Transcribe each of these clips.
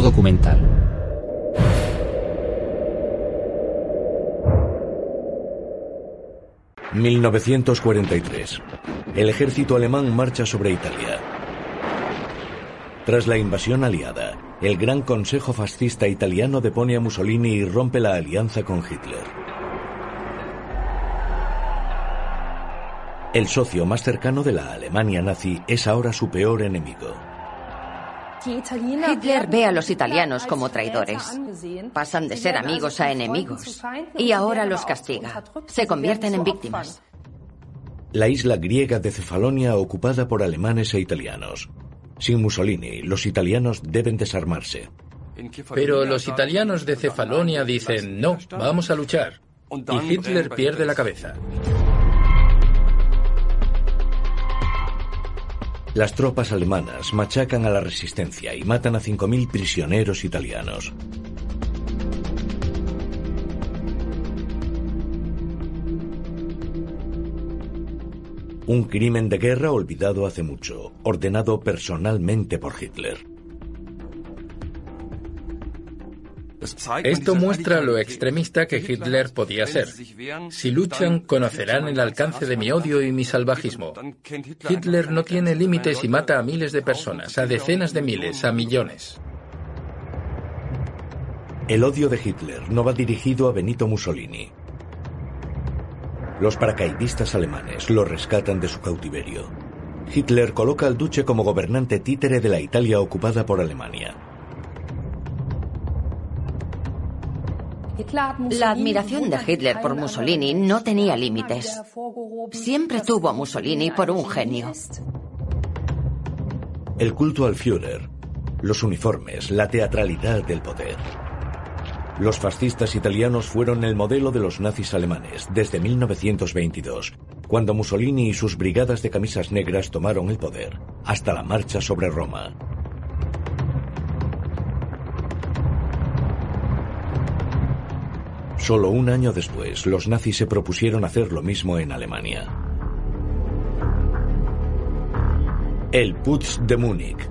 Documental. ...1943... El ejército alemán marcha sobre Italia. Tras la invasión aliada, el Gran Consejo Fascista Italiano depone a Mussolini y rompe la alianza con Hitler. El socio más cercano de la Alemania nazi es ahora su peor enemigo. Hitler ve a los italianos como traidores. Pasan de ser amigos a enemigos. Y ahora los castiga. Se convierten en víctimas. La isla griega de Cefalonia ocupada por alemanes e italianos. Sin Mussolini, los italianos deben desarmarse. Pero los italianos de Cefalonia dicen, no, vamos a luchar. Y Hitler pierde la cabeza. Las tropas alemanas machacan a la resistencia y matan a 5.000 prisioneros italianos. Un crimen de guerra olvidado hace mucho, ordenado personalmente por Hitler. Esto muestra lo extremista que Hitler podía ser. Si luchan, conocerán el alcance de mi odio y mi salvajismo. Hitler no tiene límites y mata a miles de personas, a decenas de miles, a millones. El odio de Hitler no va dirigido a Benito Mussolini. Los paracaidistas alemanes lo rescatan de su cautiverio. Hitler coloca al duce como gobernante títere de la Italia ocupada por Alemania. La admiración de Hitler por Mussolini no tenía límites. Siempre tuvo a Mussolini por un genio. El culto al Führer, los uniformes, la teatralidad del poder. Los fascistas italianos fueron el modelo de los nazis alemanes desde 1922, cuando Mussolini y sus brigadas de camisas negras tomaron el poder, hasta la marcha sobre Roma. Solo un año después, los nazis se propusieron hacer lo mismo en Alemania. El Putsch de Múnich.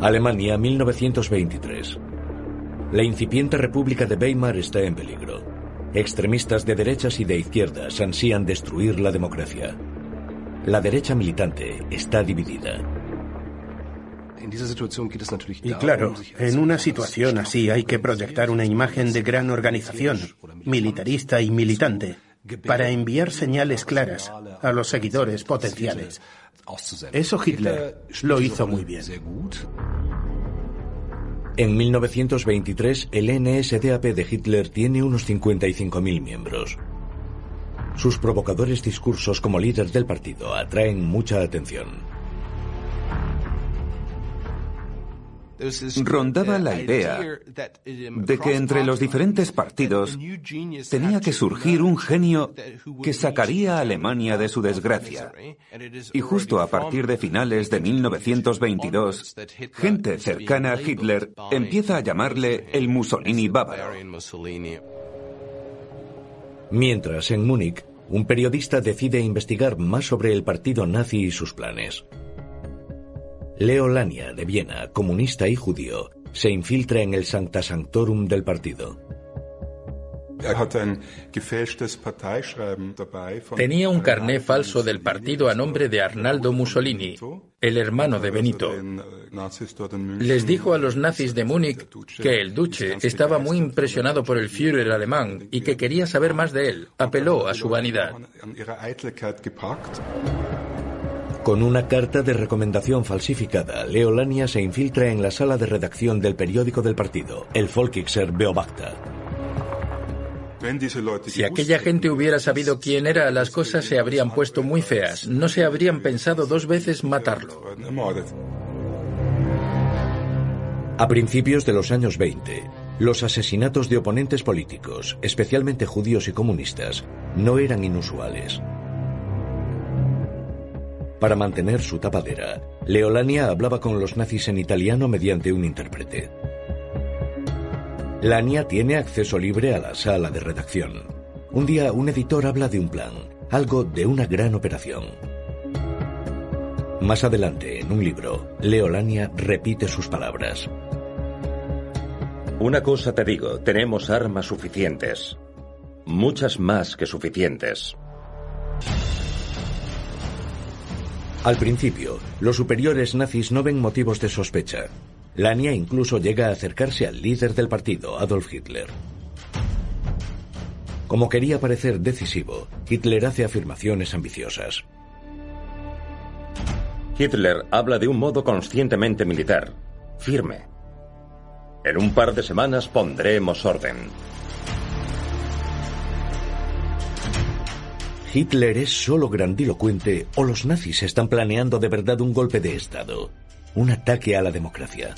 Alemania, 1923. La incipiente República de Weimar está en peligro. Extremistas de derechas y de izquierdas ansían destruir la democracia. La derecha militante está dividida. Y claro, en una situación así hay que proyectar una imagen de gran organización, militarista y militante, para enviar señales claras a los seguidores potenciales. Eso Hitler lo hizo muy bien. En 1923, el NSDAP de Hitler tiene unos 55.000 miembros. Sus provocadores discursos como líder del partido atraen mucha atención. Rondaba la idea de que entre los diferentes partidos tenía que surgir un genio que sacaría a Alemania de su desgracia. Y justo a partir de finales de 1922, gente cercana a Hitler empieza a llamarle el Mussolini bávaro. Mientras, en Múnich, un periodista decide investigar más sobre el partido nazi y sus planes. Leo Lania, de Viena, comunista y judío, se infiltra en el Sancta Sanctorum del partido. Tenía un carné falso del partido a nombre de Arnaldo Mussolini, el hermano de Benito. Les dijo a los nazis de Múnich que el duce estaba muy impresionado por el Führer alemán y que quería saber más de él. Apeló a su vanidad. Con una carta de recomendación falsificada, Leolania se infiltra en la sala de redacción del periódico del partido, el Volkixer Beobachter. Si aquella gente hubiera sabido quién era, las cosas se habrían puesto muy feas. No se habrían pensado dos veces matarlo. A principios de los años 20, los asesinatos de oponentes políticos, especialmente judíos y comunistas, no eran inusuales. Para mantener su tapadera, Leolania hablaba con los nazis en italiano mediante un intérprete. Lania tiene acceso libre a la sala de redacción. Un día un editor habla de un plan, algo de una gran operación. Más adelante, en un libro, Leolania repite sus palabras. Una cosa te digo, tenemos armas suficientes. Muchas más que suficientes. Al principio, los superiores nazis no ven motivos de sospecha. Lania incluso llega a acercarse al líder del partido, Adolf Hitler. Como quería parecer decisivo, Hitler hace afirmaciones ambiciosas. Hitler habla de un modo conscientemente militar, firme. En un par de semanas pondremos orden. ¿Hitler es solo grandilocuente o los nazis están planeando de verdad un golpe de Estado? Un ataque a la democracia.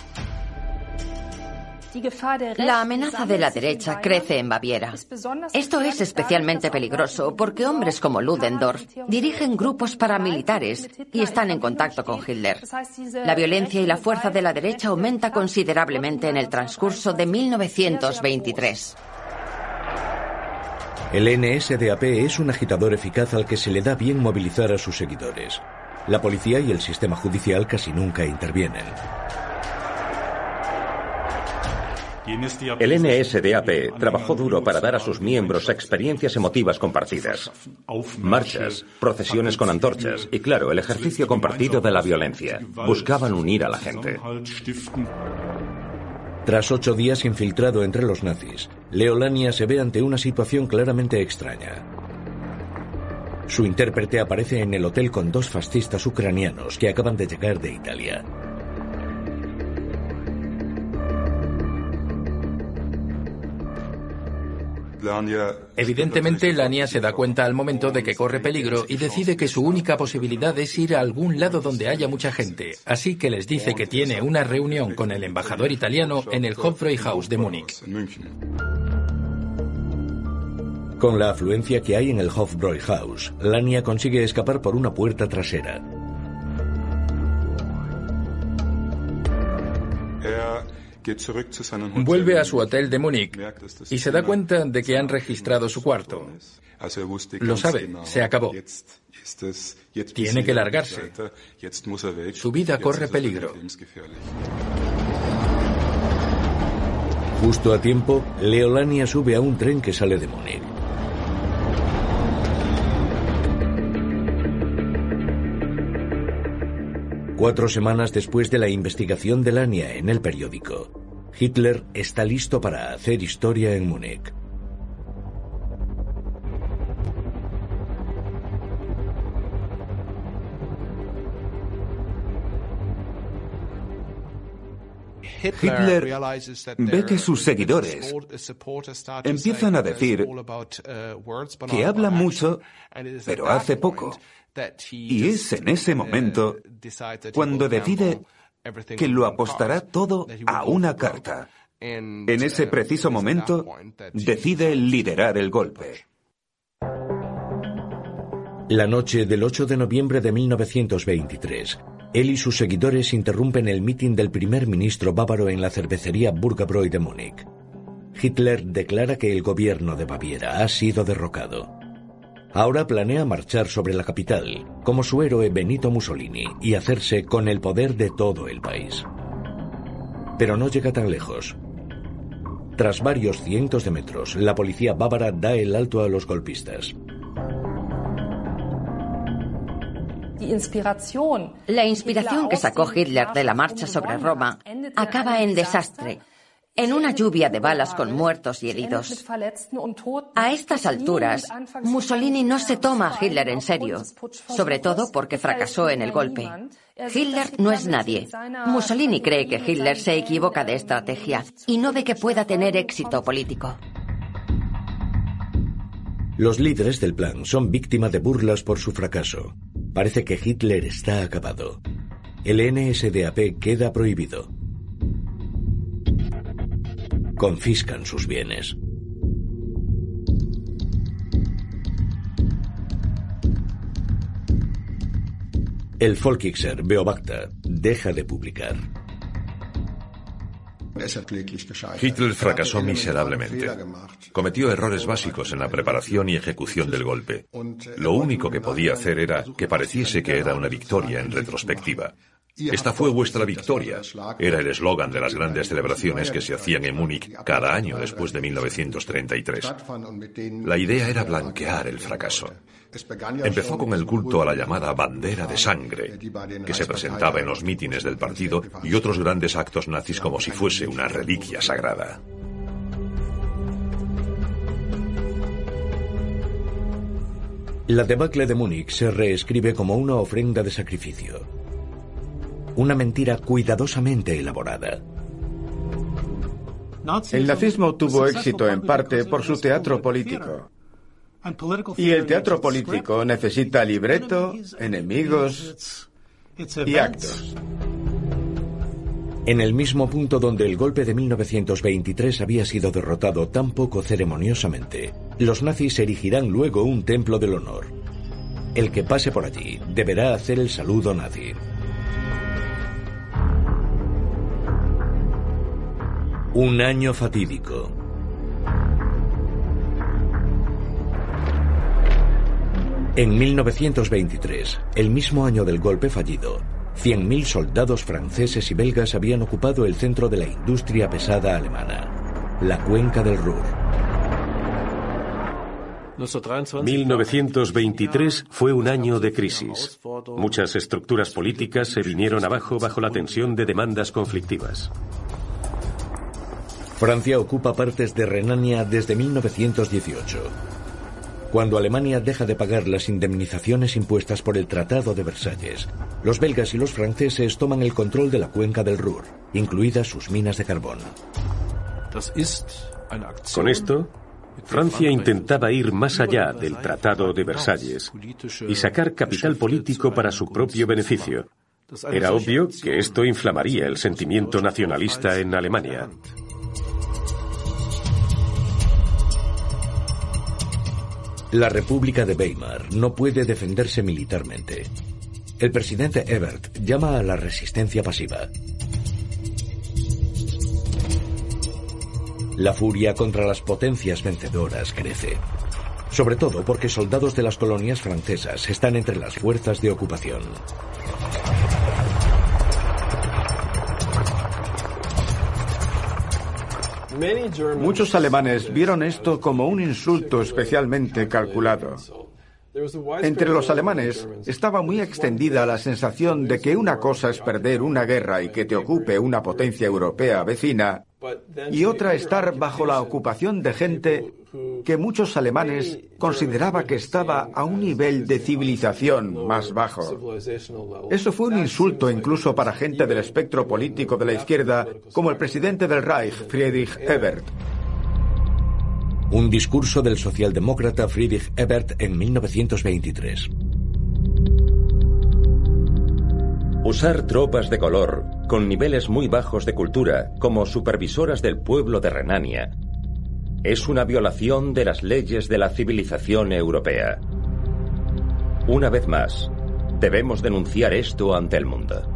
La amenaza de la derecha crece en Baviera. Esto es especialmente peligroso porque hombres como Ludendorff dirigen grupos paramilitares y están en contacto con Hitler. La violencia y la fuerza de la derecha aumenta considerablemente en el transcurso de 1923. El NSDAP es un agitador eficaz al que se le da bien movilizar a sus seguidores. La policía y el sistema judicial casi nunca intervienen. El NSDAP trabajó duro para dar a sus miembros experiencias emotivas compartidas, marchas, procesiones con antorchas y, claro, el ejercicio compartido de la violencia. Buscaban unir a la gente. Tras ocho días infiltrado entre los nazis, Leolania se ve ante una situación claramente extraña. Su intérprete aparece en el hotel con dos fascistas ucranianos que acaban de llegar de Italia. Evidentemente, Lania se da cuenta al momento de que corre peligro y decide que su única posibilidad es ir a algún lado donde haya mucha gente. Así que les dice que tiene una reunión con el embajador italiano en el Hofbräuhaus de Múnich. Con la afluencia que hay en el Hofbräuhaus, Lania consigue escapar por una puerta trasera. Vuelve a su hotel de Múnich y se da cuenta de que han registrado su cuarto. Lo sabe, se acabó. Tiene que largarse. Su vida corre peligro. Justo a tiempo, Leolania sube a un tren que sale de Múnich. Cuatro semanas después de la investigación de Lania en el periódico, Hitler está listo para hacer historia en Múnich. Hitler ve que sus seguidores empiezan a decir que habla mucho, pero hace poco. Y es en ese momento cuando decide que lo apostará todo a una carta. En ese preciso momento decide liderar el golpe. La noche del 8 de noviembre de 1923, él y sus seguidores interrumpen el mitin del primer ministro bávaro en la cervecería Burgabräu de Múnich. Hitler declara que el gobierno de Baviera ha sido derrocado. Ahora planea marchar sobre la capital, como su héroe Benito Mussolini, y hacerse con el poder de todo el país. Pero no llega tan lejos. Tras varios cientos de metros, la policía bávara da el alto a los golpistas. La inspiración que sacó Hitler de la marcha sobre Roma acaba en desastre en una lluvia de balas con muertos y heridos. A estas alturas, Mussolini no se toma a Hitler en serio, sobre todo porque fracasó en el golpe. Hitler no es nadie. Mussolini cree que Hitler se equivoca de estrategia y no ve que pueda tener éxito político. Los líderes del plan son víctimas de burlas por su fracaso. Parece que Hitler está acabado. El NSDAP queda prohibido. Confiscan sus bienes. El Volkixer Beobachter deja de publicar. Hitler fracasó miserablemente. Cometió errores básicos en la preparación y ejecución del golpe. Lo único que podía hacer era que pareciese que era una victoria en retrospectiva. Esta fue vuestra victoria. Era el eslogan de las grandes celebraciones que se hacían en Múnich cada año después de 1933. La idea era blanquear el fracaso. Empezó con el culto a la llamada bandera de sangre, que se presentaba en los mítines del partido y otros grandes actos nazis como si fuese una reliquia sagrada. La debacle de Múnich se reescribe como una ofrenda de sacrificio. Una mentira cuidadosamente elaborada. El nazismo tuvo éxito en parte por su teatro político. Y el teatro político necesita libreto, enemigos y actos. En el mismo punto donde el golpe de 1923 había sido derrotado tan poco ceremoniosamente, los nazis erigirán luego un templo del honor. El que pase por allí deberá hacer el saludo nazi. Un año fatídico. En 1923, el mismo año del golpe fallido, 100.000 soldados franceses y belgas habían ocupado el centro de la industria pesada alemana, la cuenca del Ruhr. 1923 fue un año de crisis. Muchas estructuras políticas se vinieron abajo bajo la tensión de demandas conflictivas. Francia ocupa partes de Renania desde 1918 cuando Alemania deja de pagar las indemnizaciones impuestas por el Tratado de Versalles, los belgas y los franceses toman el control de la cuenca del Ruhr, incluidas sus minas de carbón. Con esto, Francia intentaba ir más allá del Tratado de Versalles y sacar capital político para su propio beneficio. Era obvio que esto inflamaría el sentimiento nacionalista en Alemania. La República de Weimar no puede defenderse militarmente. El presidente Ebert llama a la resistencia pasiva. La furia contra las potencias vencedoras crece, sobre todo porque soldados de las colonias francesas están entre las fuerzas de ocupación. Muchos alemanes vieron esto como un insulto especialmente calculado. Entre los alemanes estaba muy extendida la sensación de que una cosa es perder una guerra y que te ocupe una potencia europea vecina, y otra estar bajo la ocupación de gente que muchos alemanes consideraba que estaba a un nivel de civilización más bajo. Eso fue un insulto incluso para gente del espectro político de la izquierda, como el presidente del Reich, Friedrich Ebert. Un discurso del socialdemócrata Friedrich Ebert en 1923. Usar tropas de color, con niveles muy bajos de cultura, como supervisoras del pueblo de Renania, es una violación de las leyes de la civilización europea. Una vez más, debemos denunciar esto ante el mundo.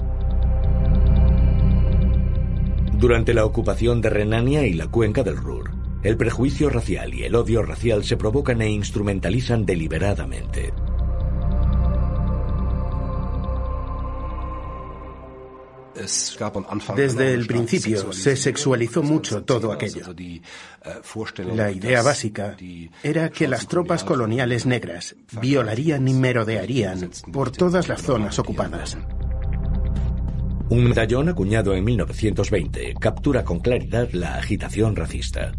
Durante la ocupación de Renania y la cuenca del Ruhr, el prejuicio racial y el odio racial se provocan e instrumentalizan deliberadamente. Desde el principio se sexualizó mucho todo aquello. La idea básica era que las tropas coloniales negras violarían y merodearían por todas las zonas ocupadas. Un medallón acuñado en 1920 captura con claridad la agitación racista.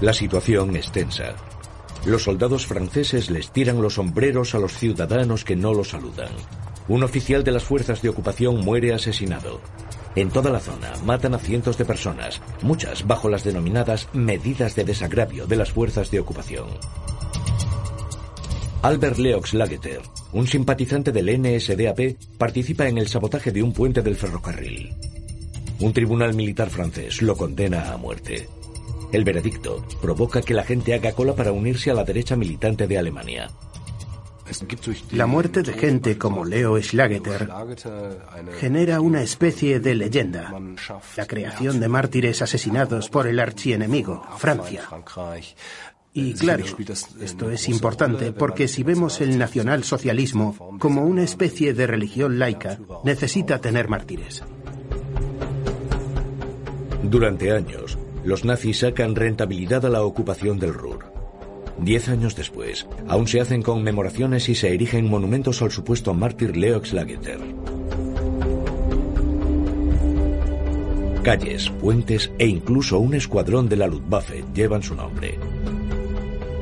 La situación es tensa. Los soldados franceses les tiran los sombreros a los ciudadanos que no los saludan. Un oficial de las fuerzas de ocupación muere asesinado. En toda la zona matan a cientos de personas, muchas bajo las denominadas medidas de desagravio de las fuerzas de ocupación. Albert Leox Lageter, un simpatizante del NSDAP, participa en el sabotaje de un puente del ferrocarril. Un tribunal militar francés lo condena a muerte. El veredicto provoca que la gente haga cola para unirse a la derecha militante de Alemania. La muerte de gente como Leo Schlageter genera una especie de leyenda, la creación de mártires asesinados por el archienemigo, Francia. Y claro, esto es importante porque si vemos el nacionalsocialismo como una especie de religión laica, necesita tener mártires. Durante años, los nazis sacan rentabilidad a la ocupación del Ruhr. Diez años después, aún se hacen conmemoraciones y se erigen monumentos al supuesto mártir Leo Lageter. Calles, puentes e incluso un escuadrón de la Luftwaffe llevan su nombre.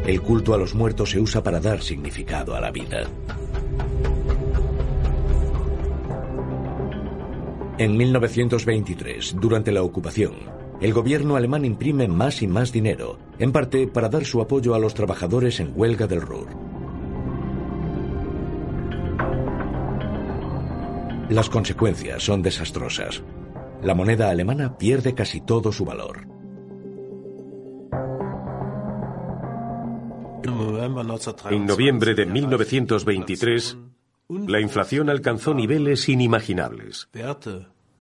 El culto a los muertos se usa para dar significado a la vida. En 1923, durante la ocupación, el gobierno alemán imprime más y más dinero, en parte para dar su apoyo a los trabajadores en huelga del Ruhr. Las consecuencias son desastrosas. La moneda alemana pierde casi todo su valor. En noviembre de 1923, la inflación alcanzó niveles inimaginables.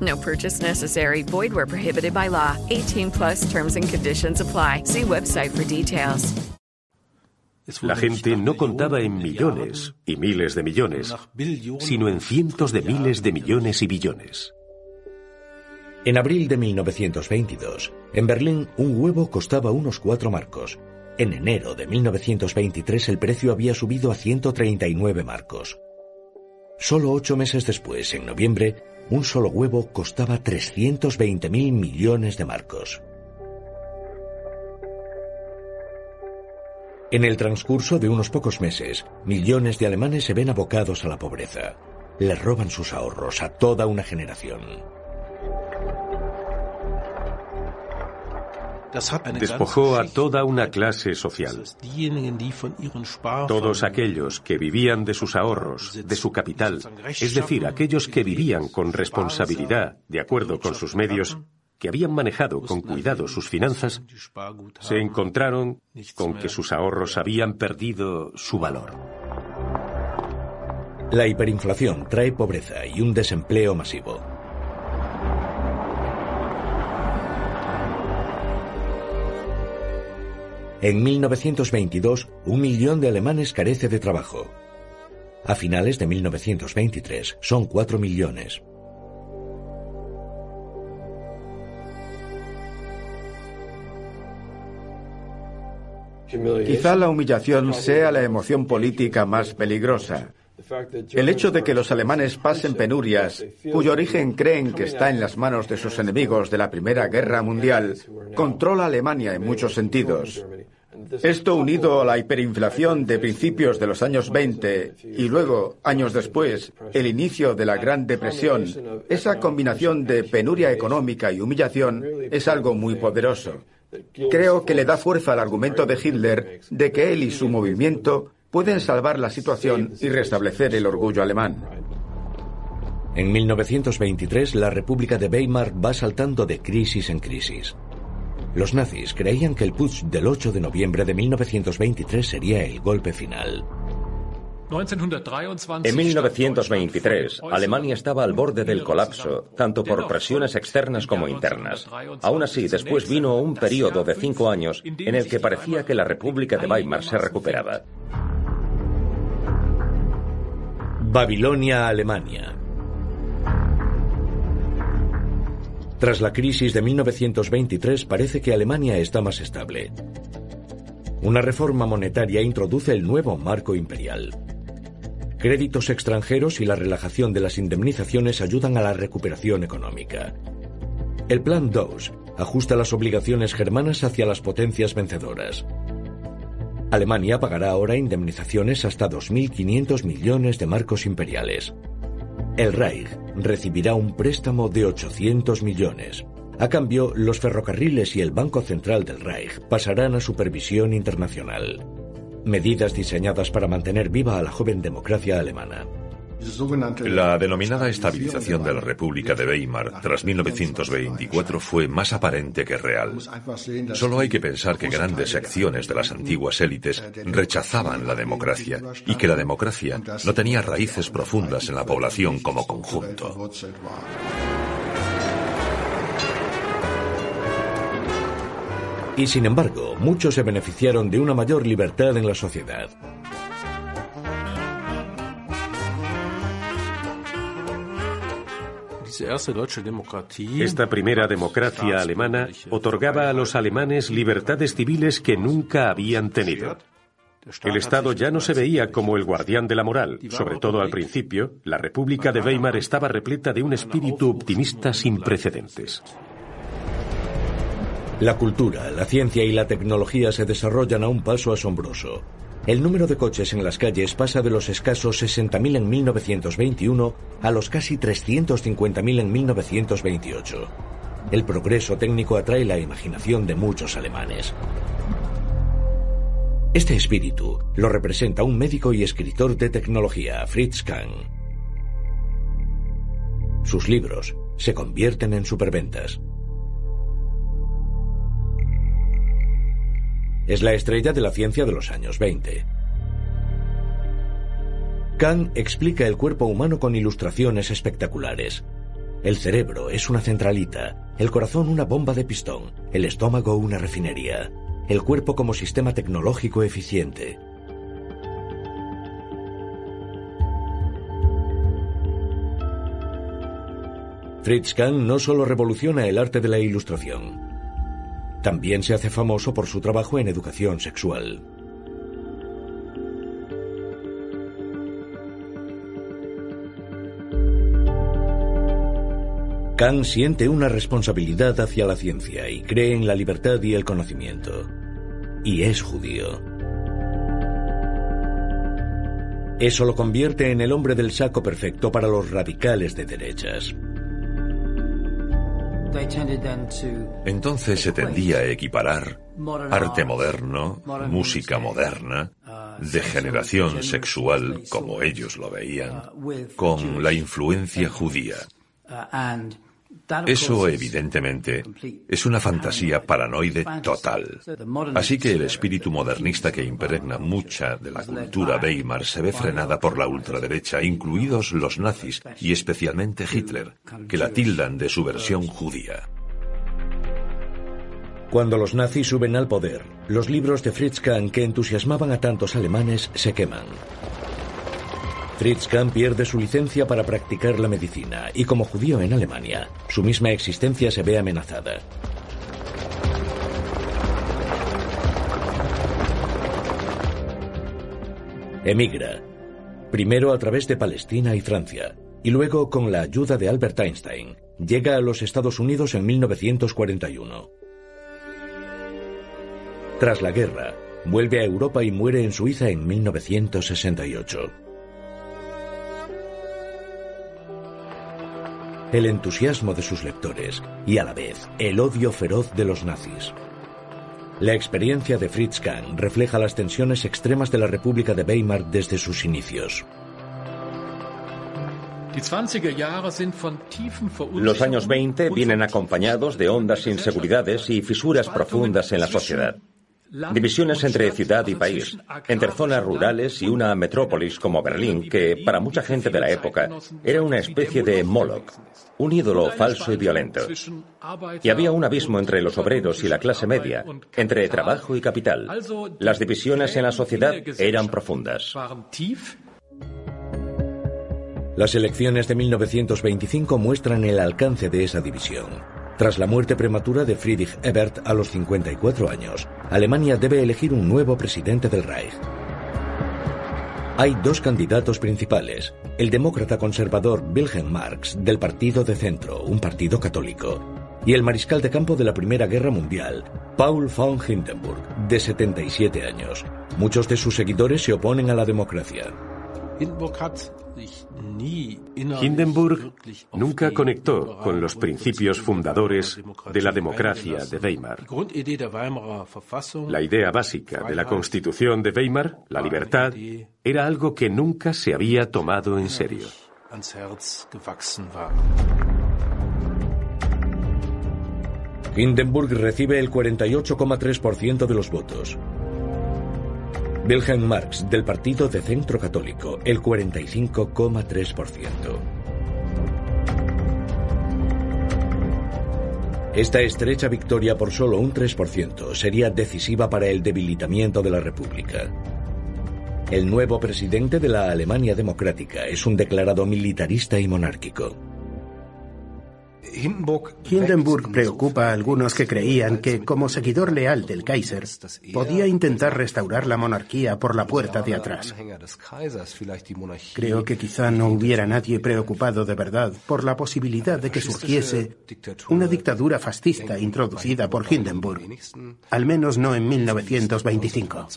No purchase necessary. Void where prohibited by law. 18 plus terms and conditions apply. See website for details. La gente no contaba en millones y miles de millones, sino en cientos de miles de millones y billones. En abril de 1922, en Berlín, un huevo costaba unos cuatro marcos. En enero de 1923 el precio había subido a 139 marcos. Solo ocho meses después, en noviembre, un solo huevo costaba 320 mil millones de marcos. En el transcurso de unos pocos meses, millones de alemanes se ven abocados a la pobreza. Le roban sus ahorros a toda una generación. Despojó a toda una clase social. Todos aquellos que vivían de sus ahorros, de su capital, es decir, aquellos que vivían con responsabilidad, de acuerdo con sus medios, que habían manejado con cuidado sus finanzas, se encontraron con que sus ahorros habían perdido su valor. La hiperinflación trae pobreza y un desempleo masivo. En 1922, un millón de alemanes carece de trabajo. A finales de 1923, son cuatro millones. Quizá la humillación sea la emoción política más peligrosa. El hecho de que los alemanes pasen penurias, cuyo origen creen que está en las manos de sus enemigos de la Primera Guerra Mundial, controla a Alemania en muchos sentidos. Esto unido a la hiperinflación de principios de los años 20 y luego, años después, el inicio de la Gran Depresión, esa combinación de penuria económica y humillación es algo muy poderoso. Creo que le da fuerza al argumento de Hitler de que él y su movimiento pueden salvar la situación y restablecer el orgullo alemán. En 1923, la República de Weimar va saltando de crisis en crisis. Los nazis creían que el putsch del 8 de noviembre de 1923 sería el golpe final. En 1923, Alemania estaba al borde del colapso, tanto por presiones externas como internas. Aún así, después vino un periodo de cinco años en el que parecía que la República de Weimar se recuperaba. Babilonia, Alemania. Tras la crisis de 1923 parece que Alemania está más estable. Una reforma monetaria introduce el nuevo marco imperial. Créditos extranjeros y la relajación de las indemnizaciones ayudan a la recuperación económica. El Plan DOS ajusta las obligaciones germanas hacia las potencias vencedoras. Alemania pagará ahora indemnizaciones hasta 2.500 millones de marcos imperiales. El Reich recibirá un préstamo de 800 millones. A cambio, los ferrocarriles y el Banco Central del Reich pasarán a supervisión internacional. Medidas diseñadas para mantener viva a la joven democracia alemana. La denominada estabilización de la República de Weimar tras 1924 fue más aparente que real. Solo hay que pensar que grandes secciones de las antiguas élites rechazaban la democracia y que la democracia no tenía raíces profundas en la población como conjunto. Y sin embargo, muchos se beneficiaron de una mayor libertad en la sociedad. Esta primera democracia alemana otorgaba a los alemanes libertades civiles que nunca habían tenido. El Estado ya no se veía como el guardián de la moral. Sobre todo al principio, la República de Weimar estaba repleta de un espíritu optimista sin precedentes. La cultura, la ciencia y la tecnología se desarrollan a un paso asombroso. El número de coches en las calles pasa de los escasos 60.000 en 1921 a los casi 350.000 en 1928. El progreso técnico atrae la imaginación de muchos alemanes. Este espíritu lo representa un médico y escritor de tecnología, Fritz Kahn. Sus libros se convierten en superventas. Es la estrella de la ciencia de los años 20. Kahn explica el cuerpo humano con ilustraciones espectaculares. El cerebro es una centralita, el corazón una bomba de pistón, el estómago una refinería, el cuerpo como sistema tecnológico eficiente. Fritz Kahn no solo revoluciona el arte de la ilustración, también se hace famoso por su trabajo en educación sexual. Kant siente una responsabilidad hacia la ciencia y cree en la libertad y el conocimiento. Y es judío. Eso lo convierte en el hombre del saco perfecto para los radicales de derechas. Entonces se tendía a equiparar arte moderno, música moderna, degeneración sexual, como ellos lo veían, con la influencia judía. Eso, evidentemente, es una fantasía paranoide total. Así que el espíritu modernista que impregna mucha de la cultura Weimar se ve frenada por la ultraderecha, incluidos los nazis y especialmente Hitler, que la tildan de su versión judía. Cuando los nazis suben al poder, los libros de Fritz Kahn que entusiasmaban a tantos alemanes se queman. Fritz Kahn pierde su licencia para practicar la medicina y como judío en Alemania, su misma existencia se ve amenazada. Emigra, primero a través de Palestina y Francia, y luego con la ayuda de Albert Einstein, llega a los Estados Unidos en 1941. Tras la guerra, Vuelve a Europa y muere en Suiza en 1968. El entusiasmo de sus lectores y a la vez el odio feroz de los nazis. La experiencia de Fritz Kahn refleja las tensiones extremas de la República de Weimar desde sus inicios. Los años 20 vienen acompañados de hondas inseguridades y fisuras profundas en la sociedad. Divisiones entre ciudad y país, entre zonas rurales y una metrópolis como Berlín, que para mucha gente de la época era una especie de Moloch, un ídolo falso y violento. Y había un abismo entre los obreros y la clase media, entre trabajo y capital. Las divisiones en la sociedad eran profundas. Las elecciones de 1925 muestran el alcance de esa división. Tras la muerte prematura de Friedrich Ebert a los 54 años, Alemania debe elegir un nuevo presidente del Reich. Hay dos candidatos principales, el demócrata conservador Wilhelm Marx del Partido de Centro, un partido católico, y el mariscal de campo de la Primera Guerra Mundial, Paul von Hindenburg, de 77 años. Muchos de sus seguidores se oponen a la democracia. Hindenburg nunca conectó con los principios fundadores de la democracia de Weimar. La idea básica de la Constitución de Weimar, la libertad, era algo que nunca se había tomado en serio. Hindenburg recibe el 48,3% de los votos. Wilhelm Marx, del Partido de Centro Católico, el 45,3%. Esta estrecha victoria por solo un 3% sería decisiva para el debilitamiento de la República. El nuevo presidente de la Alemania Democrática es un declarado militarista y monárquico. Hindenburg preocupa a algunos que creían que, como seguidor leal del Kaiser, podía intentar restaurar la monarquía por la puerta de atrás. Creo que quizá no hubiera nadie preocupado de verdad por la posibilidad de que surgiese una dictadura fascista introducida por Hindenburg, al menos no en 1925.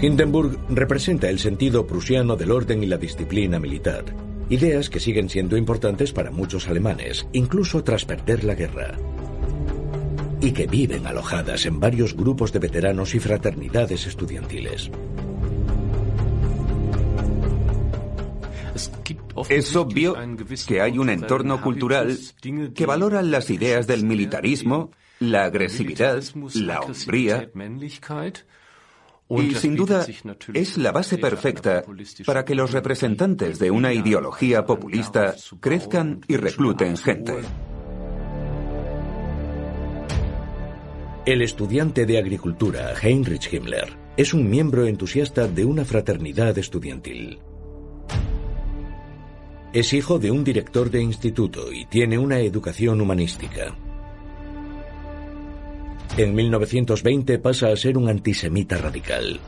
Hindenburg representa el sentido prusiano del orden y la disciplina militar Ideas que siguen siendo importantes para muchos alemanes, incluso tras perder la guerra. Y que viven alojadas en varios grupos de veteranos y fraternidades estudiantiles. Es obvio que hay un entorno cultural que valora las ideas del militarismo, la agresividad, la hombría y sin duda es la base perfecta para que los representantes de una ideología populista crezcan y recluten gente. El estudiante de agricultura Heinrich Himmler es un miembro entusiasta de una fraternidad estudiantil. Es hijo de un director de instituto y tiene una educación humanística. En 1920 pasa a ser un antisemita radical.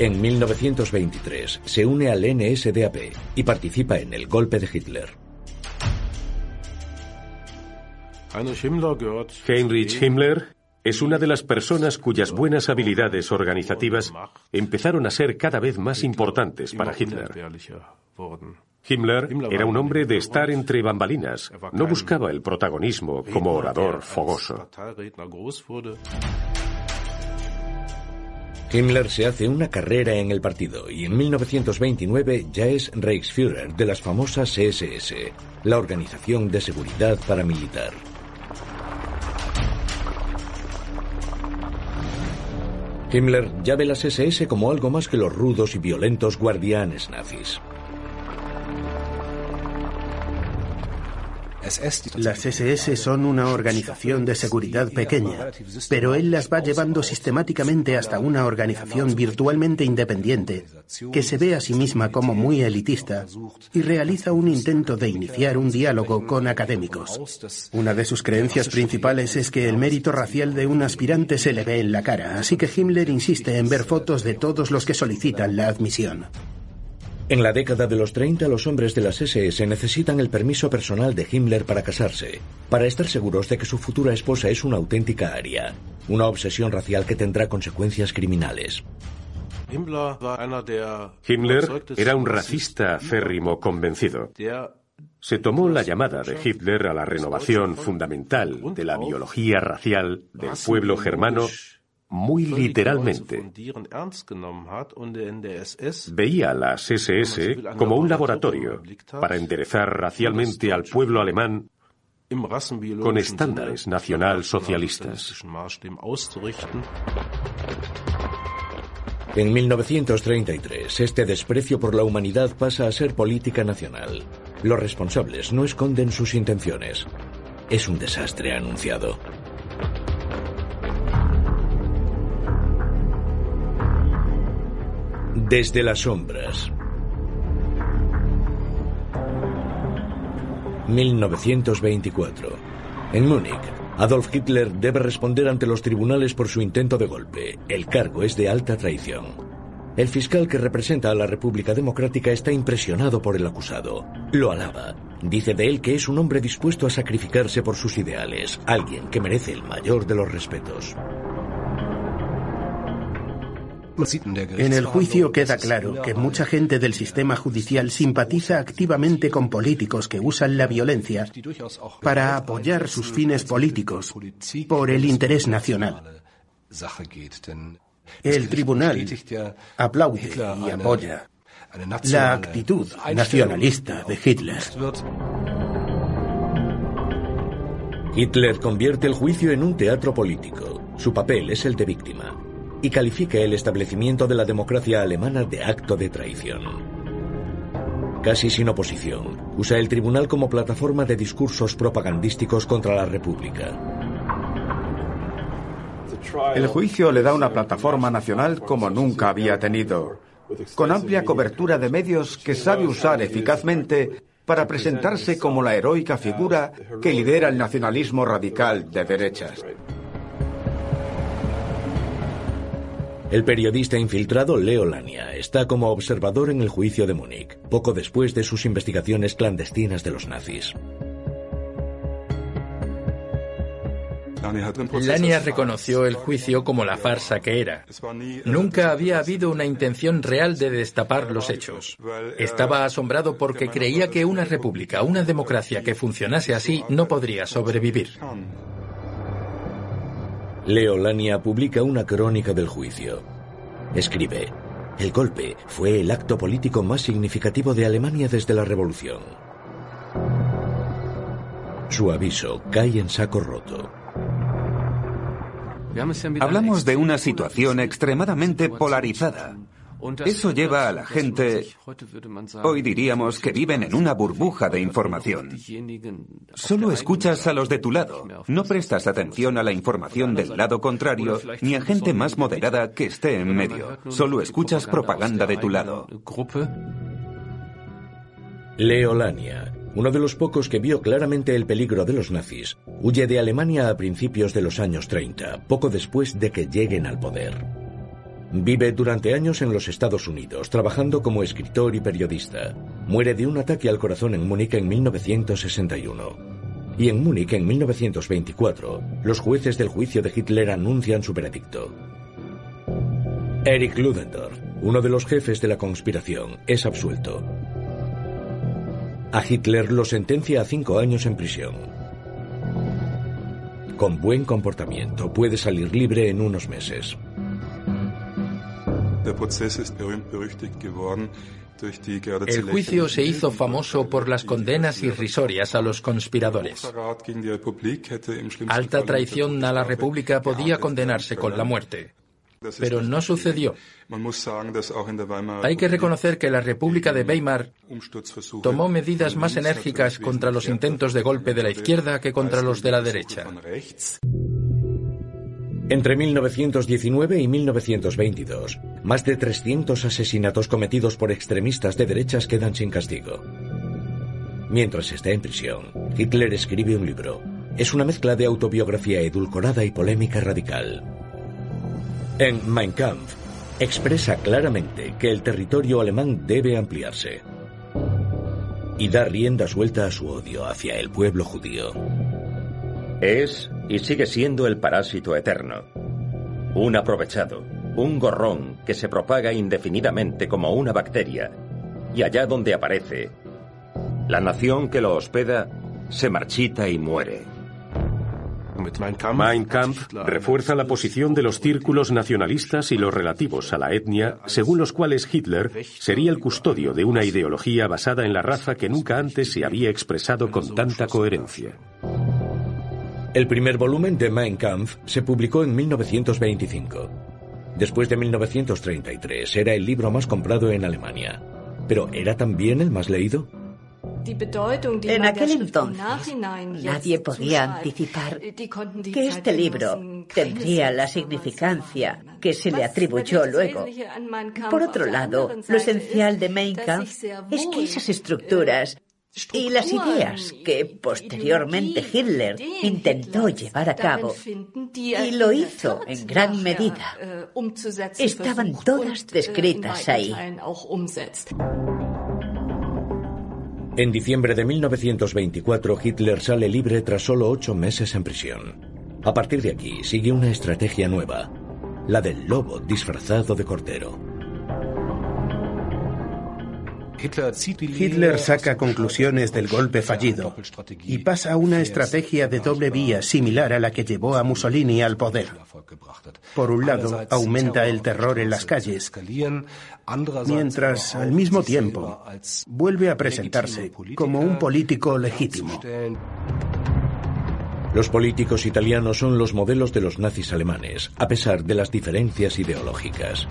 En 1923 se une al NSDAP y participa en el golpe de Hitler. Heinrich Himmler es una de las personas cuyas buenas habilidades organizativas empezaron a ser cada vez más importantes para Hitler. Himmler era un hombre de estar entre bambalinas, no buscaba el protagonismo como orador fogoso. Himmler se hace una carrera en el partido y en 1929 ya es Reichsführer de las famosas SS, la Organización de Seguridad Paramilitar. Himmler ya ve las SS como algo más que los rudos y violentos guardianes nazis. Las SS son una organización de seguridad pequeña, pero él las va llevando sistemáticamente hasta una organización virtualmente independiente, que se ve a sí misma como muy elitista y realiza un intento de iniciar un diálogo con académicos. Una de sus creencias principales es que el mérito racial de un aspirante se le ve en la cara, así que Himmler insiste en ver fotos de todos los que solicitan la admisión. En la década de los 30, los hombres de las SS necesitan el permiso personal de Himmler para casarse, para estar seguros de que su futura esposa es una auténtica aria, una obsesión racial que tendrá consecuencias criminales. Himmler era un racista férrimo convencido. Se tomó la llamada de Hitler a la renovación fundamental de la biología racial del pueblo germano muy literalmente. Veía a las SS como un laboratorio para enderezar racialmente al pueblo alemán con estándares nacional-socialistas. En 1933, este desprecio por la humanidad pasa a ser política nacional. Los responsables no esconden sus intenciones. Es un desastre anunciado. Desde las sombras. 1924. En Múnich, Adolf Hitler debe responder ante los tribunales por su intento de golpe. El cargo es de alta traición. El fiscal que representa a la República Democrática está impresionado por el acusado. Lo alaba. Dice de él que es un hombre dispuesto a sacrificarse por sus ideales, alguien que merece el mayor de los respetos. En el juicio queda claro que mucha gente del sistema judicial simpatiza activamente con políticos que usan la violencia para apoyar sus fines políticos por el interés nacional. El tribunal aplaude y apoya la actitud nacionalista de Hitler. Hitler convierte el juicio en un teatro político. Su papel es el de víctima y califica el establecimiento de la democracia alemana de acto de traición. Casi sin oposición, usa el tribunal como plataforma de discursos propagandísticos contra la República. El juicio le da una plataforma nacional como nunca había tenido, con amplia cobertura de medios que sabe usar eficazmente para presentarse como la heroica figura que lidera el nacionalismo radical de derechas. El periodista infiltrado Leo Lania está como observador en el juicio de Múnich, poco después de sus investigaciones clandestinas de los nazis. Lania reconoció el juicio como la farsa que era. Nunca había habido una intención real de destapar los hechos. Estaba asombrado porque creía que una república, una democracia que funcionase así, no podría sobrevivir. Leo Lania publica una crónica del juicio. Escribe, el golpe fue el acto político más significativo de Alemania desde la Revolución. Su aviso cae en saco roto. Hablamos de una situación extremadamente polarizada. Eso lleva a la gente, hoy diríamos que viven en una burbuja de información. Solo escuchas a los de tu lado, no prestas atención a la información del lado contrario ni a gente más moderada que esté en medio. Solo escuchas propaganda de tu lado. Leo Lania, uno de los pocos que vio claramente el peligro de los nazis, huye de Alemania a principios de los años 30, poco después de que lleguen al poder. Vive durante años en los Estados Unidos, trabajando como escritor y periodista. Muere de un ataque al corazón en Múnich en 1961. Y en Múnich en 1924, los jueces del juicio de Hitler anuncian su veredicto. Erich Ludendorff, uno de los jefes de la conspiración, es absuelto. A Hitler lo sentencia a cinco años en prisión. Con buen comportamiento puede salir libre en unos meses. El juicio se hizo famoso por las condenas irrisorias a los conspiradores. Alta traición a la República podía condenarse con la muerte. Pero no sucedió. Hay que reconocer que la República de Weimar tomó medidas más enérgicas contra los intentos de golpe de la izquierda que contra los de la derecha. Entre 1919 y 1922, más de 300 asesinatos cometidos por extremistas de derechas quedan sin castigo. Mientras está en prisión, Hitler escribe un libro. Es una mezcla de autobiografía edulcorada y polémica radical. En Mein Kampf, expresa claramente que el territorio alemán debe ampliarse y da rienda suelta a su odio hacia el pueblo judío. Es y sigue siendo el parásito eterno. Un aprovechado, un gorrón que se propaga indefinidamente como una bacteria. Y allá donde aparece, la nación que lo hospeda se marchita y muere. Mein Kampf refuerza la posición de los círculos nacionalistas y los relativos a la etnia, según los cuales Hitler sería el custodio de una ideología basada en la raza que nunca antes se había expresado con tanta coherencia. El primer volumen de Mein Kampf se publicó en 1925. Después de 1933 era el libro más comprado en Alemania. Pero ¿era también el más leído? En aquel entonces nadie podía anticipar que este libro tendría la significancia que se le atribuyó luego. Por otro lado, lo esencial de Mein Kampf es que esas estructuras y las ideas que posteriormente Hitler intentó llevar a cabo, y lo hizo en gran medida, estaban todas descritas ahí. En diciembre de 1924, Hitler sale libre tras solo ocho meses en prisión. A partir de aquí sigue una estrategia nueva, la del lobo disfrazado de cordero. Hitler saca conclusiones del golpe fallido y pasa a una estrategia de doble vía similar a la que llevó a Mussolini al poder. Por un lado, aumenta el terror en las calles, mientras al mismo tiempo vuelve a presentarse como un político legítimo. Los políticos italianos son los modelos de los nazis alemanes, a pesar de las diferencias ideológicas.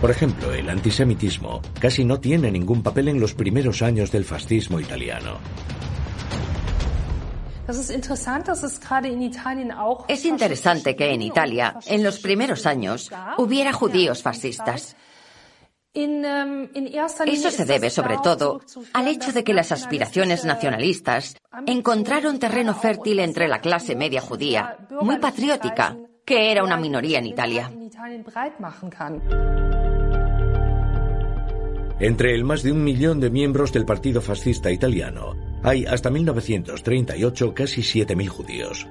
Por ejemplo, el antisemitismo casi no tiene ningún papel en los primeros años del fascismo italiano. Es interesante que en Italia, en los primeros años, hubiera judíos fascistas. Eso se debe sobre todo al hecho de que las aspiraciones nacionalistas encontraron terreno fértil entre la clase media judía, muy patriótica, que era una minoría en Italia. Entre el más de un millón de miembros del Partido Fascista Italiano, hay hasta 1938 casi 7.000 judíos.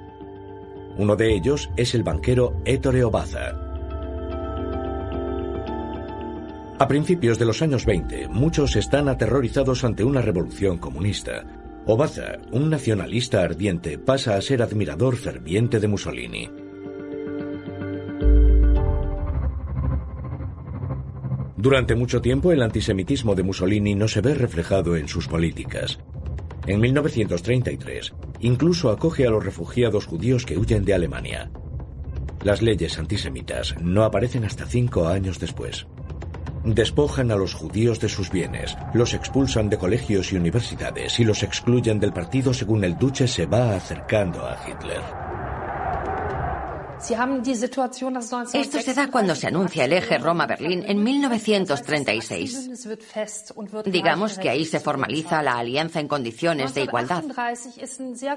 Uno de ellos es el banquero Ettore Obaza. A principios de los años 20, muchos están aterrorizados ante una revolución comunista. Obaza, un nacionalista ardiente, pasa a ser admirador ferviente de Mussolini. Durante mucho tiempo el antisemitismo de Mussolini no se ve reflejado en sus políticas. En 1933, incluso acoge a los refugiados judíos que huyen de Alemania. Las leyes antisemitas no aparecen hasta cinco años después. Despojan a los judíos de sus bienes, los expulsan de colegios y universidades y los excluyen del partido según el duce se va acercando a Hitler. Esto se da cuando se anuncia el eje Roma-Berlín en 1936. Digamos que ahí se formaliza la alianza en condiciones de igualdad.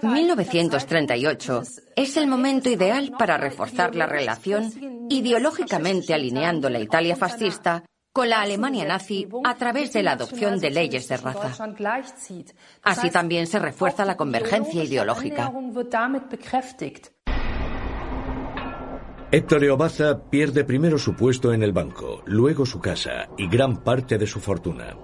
1938 es el momento ideal para reforzar la relación ideológicamente alineando la Italia fascista con la Alemania nazi a través de la adopción de leyes de raza. Así también se refuerza la convergencia ideológica. Héctor Obaza pierde primero su puesto en el banco, luego su casa y gran parte de su fortuna.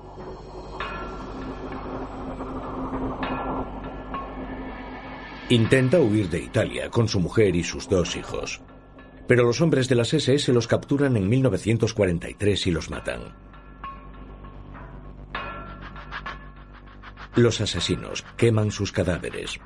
Intenta huir de Italia con su mujer y sus dos hijos. Pero los hombres de las SS los capturan en 1943 y los matan. Los asesinos queman sus cadáveres.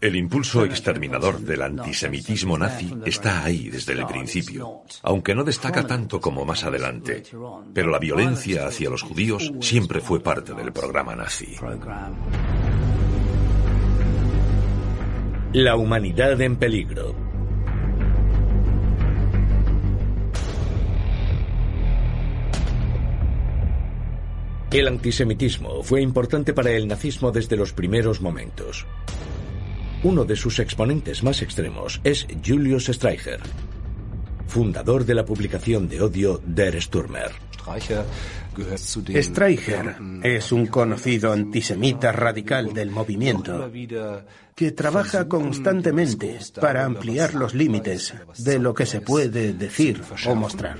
El impulso exterminador del antisemitismo nazi está ahí desde el principio, aunque no destaca tanto como más adelante. Pero la violencia hacia los judíos siempre fue parte del programa nazi. La humanidad en peligro. El antisemitismo fue importante para el nazismo desde los primeros momentos. Uno de sus exponentes más extremos es Julius Streicher, fundador de la publicación de odio Der Stürmer. Streicher es un conocido antisemita radical del movimiento que trabaja constantemente para ampliar los límites de lo que se puede decir o mostrar.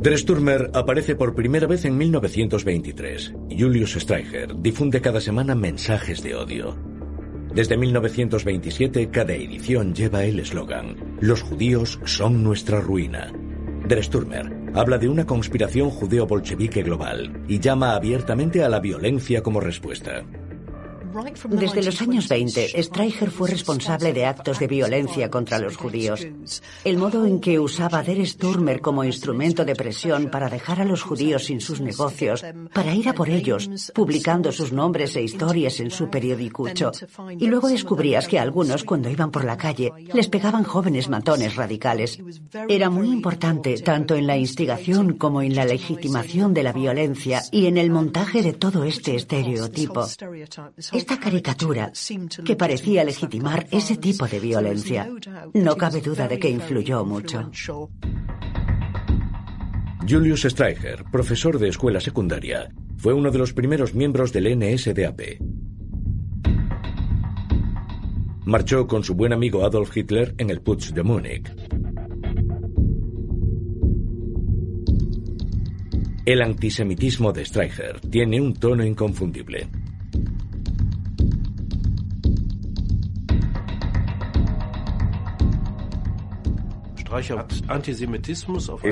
Der Stürmer aparece por primera vez en 1923. Julius Streicher difunde cada semana mensajes de odio. Desde 1927, cada edición lleva el eslogan: Los judíos son nuestra ruina. Der habla de una conspiración judeo-bolchevique global y llama abiertamente a la violencia como respuesta. Desde los años 20, Streicher fue responsable de actos de violencia contra los judíos. El modo en que usaba Der Sturmer como instrumento de presión para dejar a los judíos sin sus negocios, para ir a por ellos, publicando sus nombres e historias en su periodicucho. Y luego descubrías que algunos, cuando iban por la calle, les pegaban jóvenes matones radicales. Era muy importante tanto en la instigación como en la legitimación de la violencia y en el montaje de todo este estereotipo esta caricatura que parecía legitimar ese tipo de violencia. No cabe duda de que influyó mucho. Julius Streicher, profesor de escuela secundaria, fue uno de los primeros miembros del NSDAP. Marchó con su buen amigo Adolf Hitler en el Putsch de Múnich. El antisemitismo de Streicher tiene un tono inconfundible.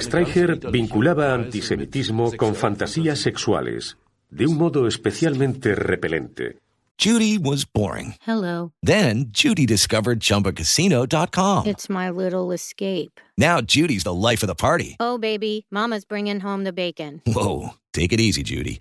Streicher vinculaba antisemitismo con fantasías sexuales, de un modo especialmente repelente. Judy was boring. Hello. Then Judy discovered ChumbaCasino.com. It's my little escape. Now Judy's the life of the party. Oh, baby, Mama's bringing home the bacon. Whoa, take it easy, Judy.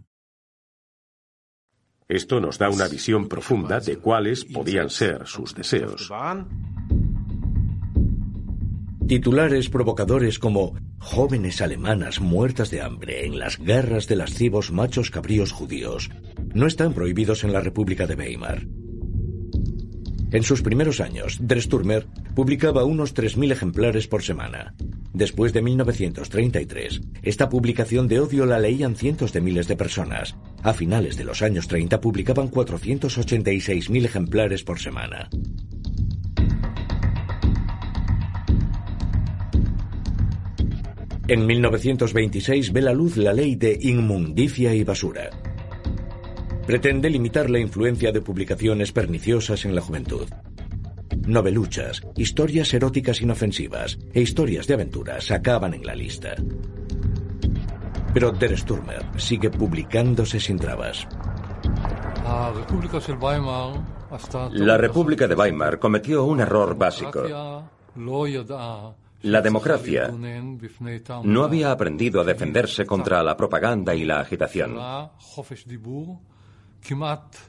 Esto nos da una visión profunda de cuáles podían ser sus deseos. Titulares provocadores como jóvenes alemanas muertas de hambre en las guerras de las machos cabríos judíos no están prohibidos en la República de Weimar. En sus primeros años, Der Stürmer publicaba unos 3.000 ejemplares por semana. Después de 1933, esta publicación de odio la leían cientos de miles de personas. A finales de los años 30 publicaban 486.000 ejemplares por semana. En 1926 ve la luz la ley de inmundicia y basura. Pretende limitar la influencia de publicaciones perniciosas en la juventud. Noveluchas, historias eróticas inofensivas e historias de aventuras acaban en la lista. Pero Der Stürmer sigue publicándose sin trabas. La República de Weimar cometió un error básico. La democracia no había aprendido a defenderse contra la propaganda y la agitación.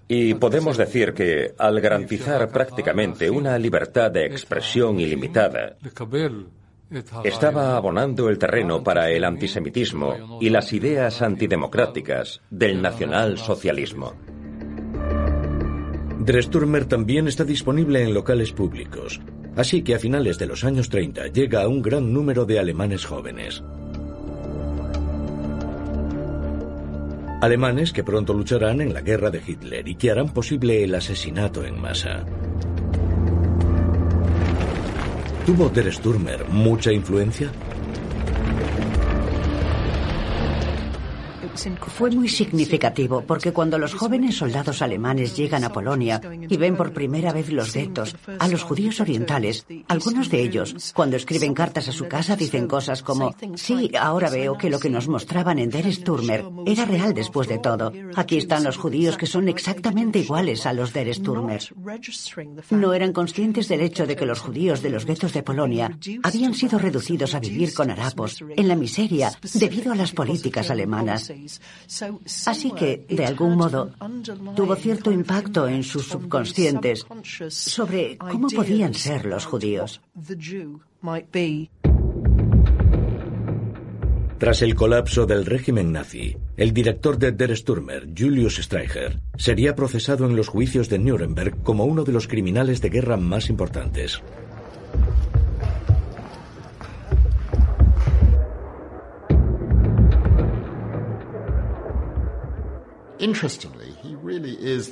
Y podemos decir que, al garantizar prácticamente una libertad de expresión ilimitada, estaba abonando el terreno para el antisemitismo y las ideas antidemocráticas del nacionalsocialismo. Dresturmer también está disponible en locales públicos, así que a finales de los años 30 llega a un gran número de alemanes jóvenes. Alemanes que pronto lucharán en la guerra de Hitler y que harán posible el asesinato en masa. ¿Tuvo Der Sturmer mucha influencia? Fue muy significativo porque cuando los jóvenes soldados alemanes llegan a Polonia y ven por primera vez los guetos, a los judíos orientales, algunos de ellos, cuando escriben cartas a su casa, dicen cosas como, sí, ahora veo que lo que nos mostraban en Der Sturmer era real después de todo. Aquí están los judíos que son exactamente iguales a los Der Sturmer. No eran conscientes del hecho de que los judíos de los guetos de Polonia habían sido reducidos a vivir con harapos, en la miseria, debido a las políticas alemanas. Así que, de algún modo, tuvo cierto impacto en sus subconscientes sobre cómo podían ser los judíos. Tras el colapso del régimen nazi, el director de Der Sturmer, Julius Streicher, sería procesado en los juicios de Nuremberg como uno de los criminales de guerra más importantes.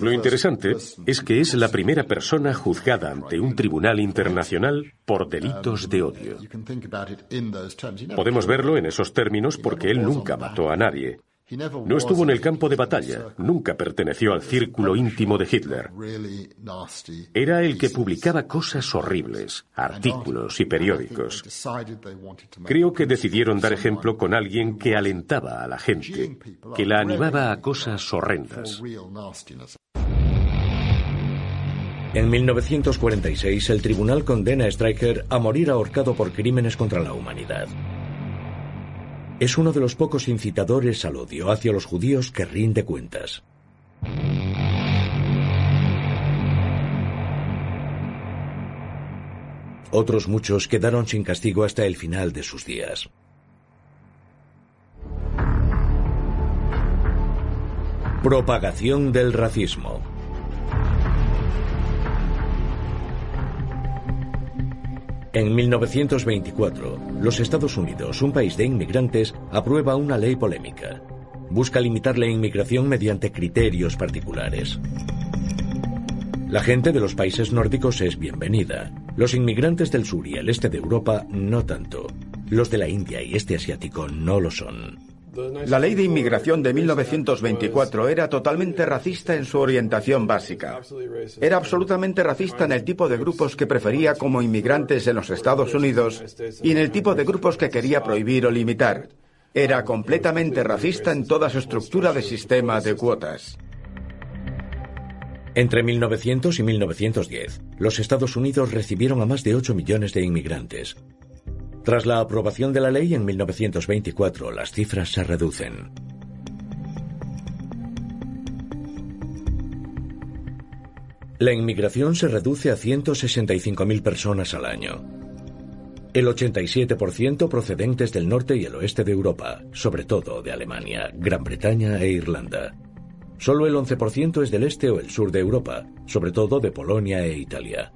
Lo interesante es que es la primera persona juzgada ante un tribunal internacional por delitos de odio. Podemos verlo en esos términos porque él nunca mató a nadie. No estuvo en el campo de batalla, nunca perteneció al círculo íntimo de Hitler. Era el que publicaba cosas horribles, artículos y periódicos. Creo que decidieron dar ejemplo con alguien que alentaba a la gente, que la animaba a cosas horrendas. En 1946, el tribunal condena a Streicher a morir ahorcado por crímenes contra la humanidad es uno de los pocos incitadores al odio hacia los judíos que rinde cuentas. Otros muchos quedaron sin castigo hasta el final de sus días. Propagación del racismo. En 1924, los Estados Unidos, un país de inmigrantes, aprueba una ley polémica. Busca limitar la inmigración mediante criterios particulares. La gente de los países nórdicos es bienvenida. Los inmigrantes del sur y el este de Europa no tanto. Los de la India y este asiático no lo son. La ley de inmigración de 1924 era totalmente racista en su orientación básica. Era absolutamente racista en el tipo de grupos que prefería como inmigrantes en los Estados Unidos y en el tipo de grupos que quería prohibir o limitar. Era completamente racista en toda su estructura de sistema de cuotas. Entre 1900 y 1910, los Estados Unidos recibieron a más de 8 millones de inmigrantes, tras la aprobación de la ley en 1924, las cifras se reducen. La inmigración se reduce a 165.000 personas al año. El 87% procedentes del norte y el oeste de Europa, sobre todo de Alemania, Gran Bretaña e Irlanda. Solo el 11% es del este o el sur de Europa, sobre todo de Polonia e Italia.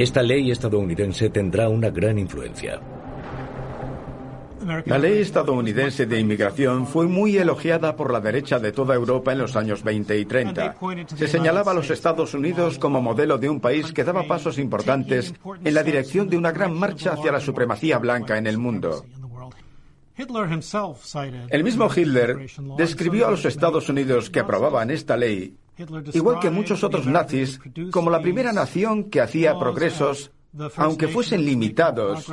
Esta ley estadounidense tendrá una gran influencia. La ley estadounidense de inmigración fue muy elogiada por la derecha de toda Europa en los años 20 y 30. Se señalaba a los Estados Unidos como modelo de un país que daba pasos importantes en la dirección de una gran marcha hacia la supremacía blanca en el mundo. El mismo Hitler describió a los Estados Unidos que aprobaban esta ley igual que muchos otros nazis, como la primera nación que hacía progresos, aunque fuesen limitados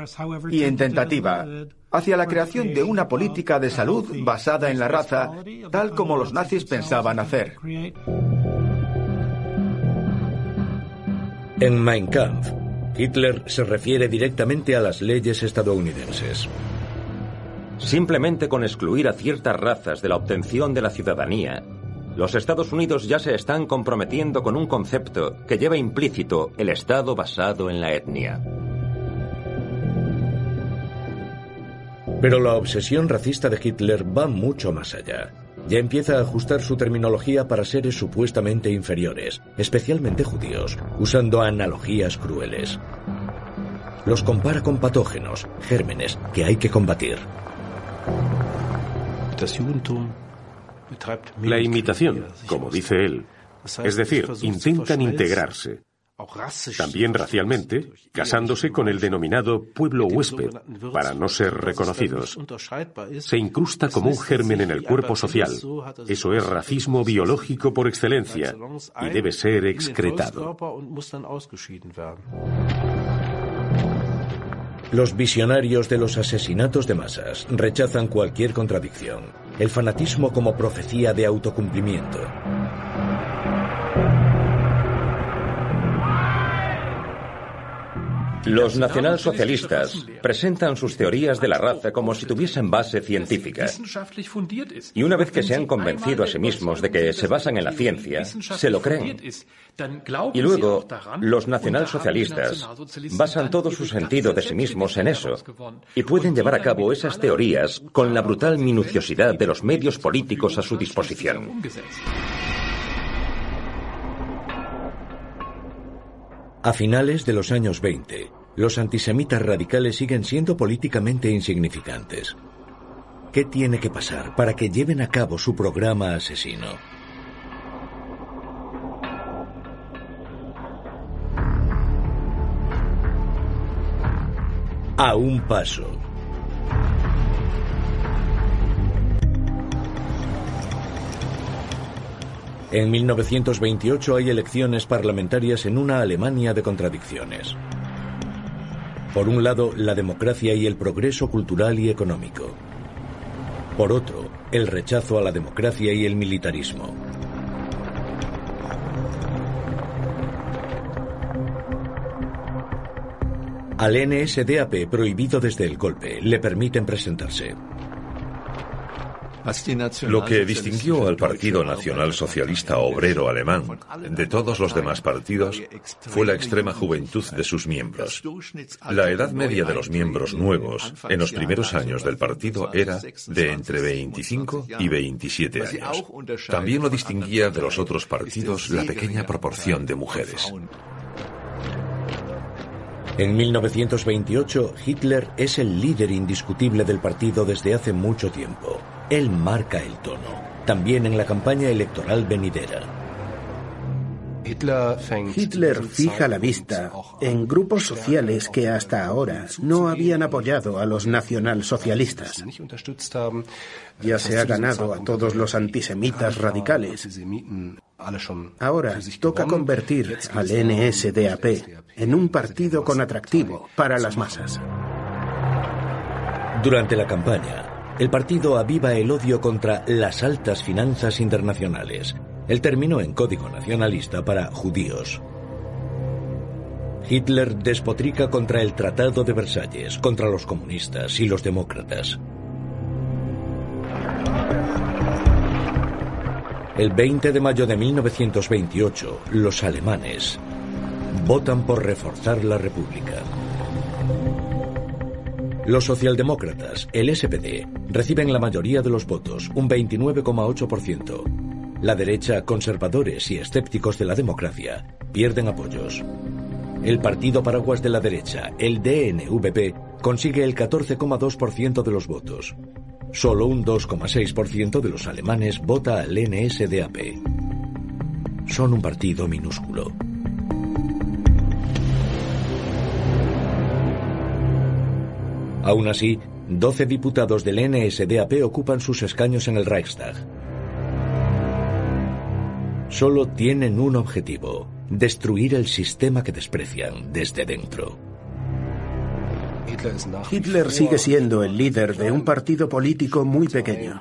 y en tentativa, hacia la creación de una política de salud basada en la raza, tal como los nazis pensaban hacer. En Mein Kampf, Hitler se refiere directamente a las leyes estadounidenses. Simplemente con excluir a ciertas razas de la obtención de la ciudadanía, Los Estados Unidos ya se están comprometiendo con un concepto que lleva implícito el Estado basado en la etnia. Pero la obsesión racista de Hitler va mucho más allá. Ya empieza a ajustar su terminología para seres supuestamente inferiores, especialmente judíos, usando analogías crueles. Los compara con patógenos, gérmenes, que hay que combatir. La imitación, como dice él, es decir, intentan integrarse, también racialmente, casándose con el denominado pueblo huésped, para no ser reconocidos. Se incrusta como un germen en el cuerpo social. Eso es racismo biológico por excelencia y debe ser excretado. Los visionarios de los asesinatos de masas rechazan cualquier contradicción, el fanatismo como profecía de autocumplimiento. Los nacionalsocialistas presentan sus teorías de la raza como si tuviesen base científica. Y una vez que se han convencido a sí mismos de que se basan en la ciencia, se lo creen. Y luego, los nacionalsocialistas basan todo su sentido de sí mismos en eso y pueden llevar a cabo esas teorías con la brutal minuciosidad de los medios políticos a su disposición. A finales de los años 20, los antisemitas radicales siguen siendo políticamente insignificantes. ¿Qué tiene que pasar para que lleven a cabo su programa asesino? A un paso. En 1928 hay elecciones parlamentarias en una Alemania de contradicciones. Por un lado, la democracia y el progreso cultural y económico. Por otro, el rechazo a la democracia y el militarismo. Al NSDAP, prohibido desde el golpe, le permiten presentarse. Lo que distinguió al Partido Nacional Socialista Obrero Alemán de todos los demás partidos fue la extrema juventud de sus miembros. La edad media de los miembros nuevos en los primeros años del partido era de entre 25 y 27 años. También lo distinguía de los otros partidos la pequeña proporción de mujeres. En 1928, Hitler es el líder indiscutible del partido desde hace mucho tiempo. Él marca el tono, también en la campaña electoral venidera. Hitler fija la vista en grupos sociales que hasta ahora no habían apoyado a los nacionalsocialistas. Ya se ha ganado a todos los antisemitas radicales. Ahora toca convertir al NSDAP en un partido con atractivo para las masas. Durante la campaña, el partido aviva el odio contra las altas finanzas internacionales, el término en código nacionalista para judíos. Hitler despotrica contra el Tratado de Versalles, contra los comunistas y los demócratas. El 20 de mayo de 1928, los alemanes votan por reforzar la República. Los socialdemócratas, el SPD, reciben la mayoría de los votos, un 29,8%. La derecha, conservadores y escépticos de la democracia, pierden apoyos. El partido paraguas de la derecha, el DNVP, consigue el 14,2% de los votos. Solo un 2,6% de los alemanes vota al NSDAP. Son un partido minúsculo. Aún así, 12 diputados del NSDAP ocupan sus escaños en el Reichstag. Solo tienen un objetivo, destruir el sistema que desprecian desde dentro. Hitler sigue siendo el líder de un partido político muy pequeño.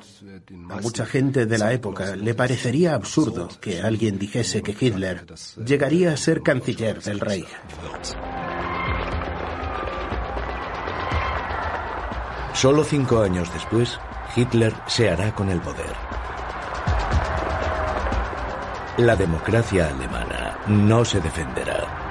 A mucha gente de la época le parecería absurdo que alguien dijese que Hitler llegaría a ser canciller del Reich. Solo cinco años después, Hitler se hará con el poder. La democracia alemana no se defenderá.